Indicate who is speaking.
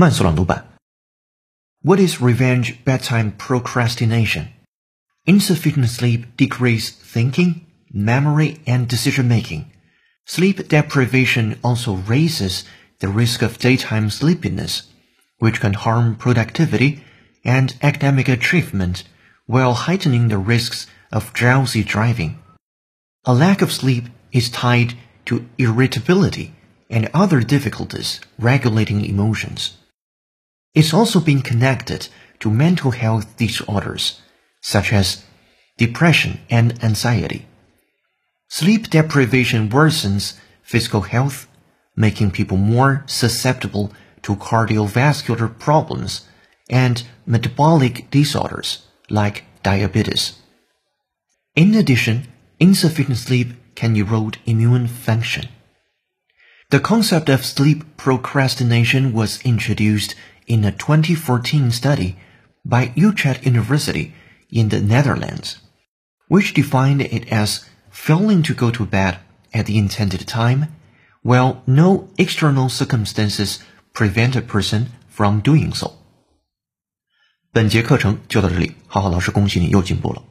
Speaker 1: 慢速朗读版。What is revenge bedtime procrastination? Insufficient sleep decreases thinking, memory, and decision making. Sleep deprivation also raises the risk of daytime sleepiness, which can harm productivity and academic achievement while heightening the risks of drowsy driving. A lack of sleep is tied to irritability and other difficulties regulating emotions. It's also been connected to mental health disorders, such as depression and anxiety. Sleep deprivation worsens physical health, making people more susceptible to cardiovascular problems and metabolic disorders like diabetes. In addition, insufficient sleep can erode immune function. The concept of sleep procrastination was introduced in a 2014 study by Utrecht University in the Netherlands, which defined it as failing to go to bed at the intended time, while no external circumstances prevent a person from doing so. 本节课程就到这里，浩浩老师恭喜你又进步了。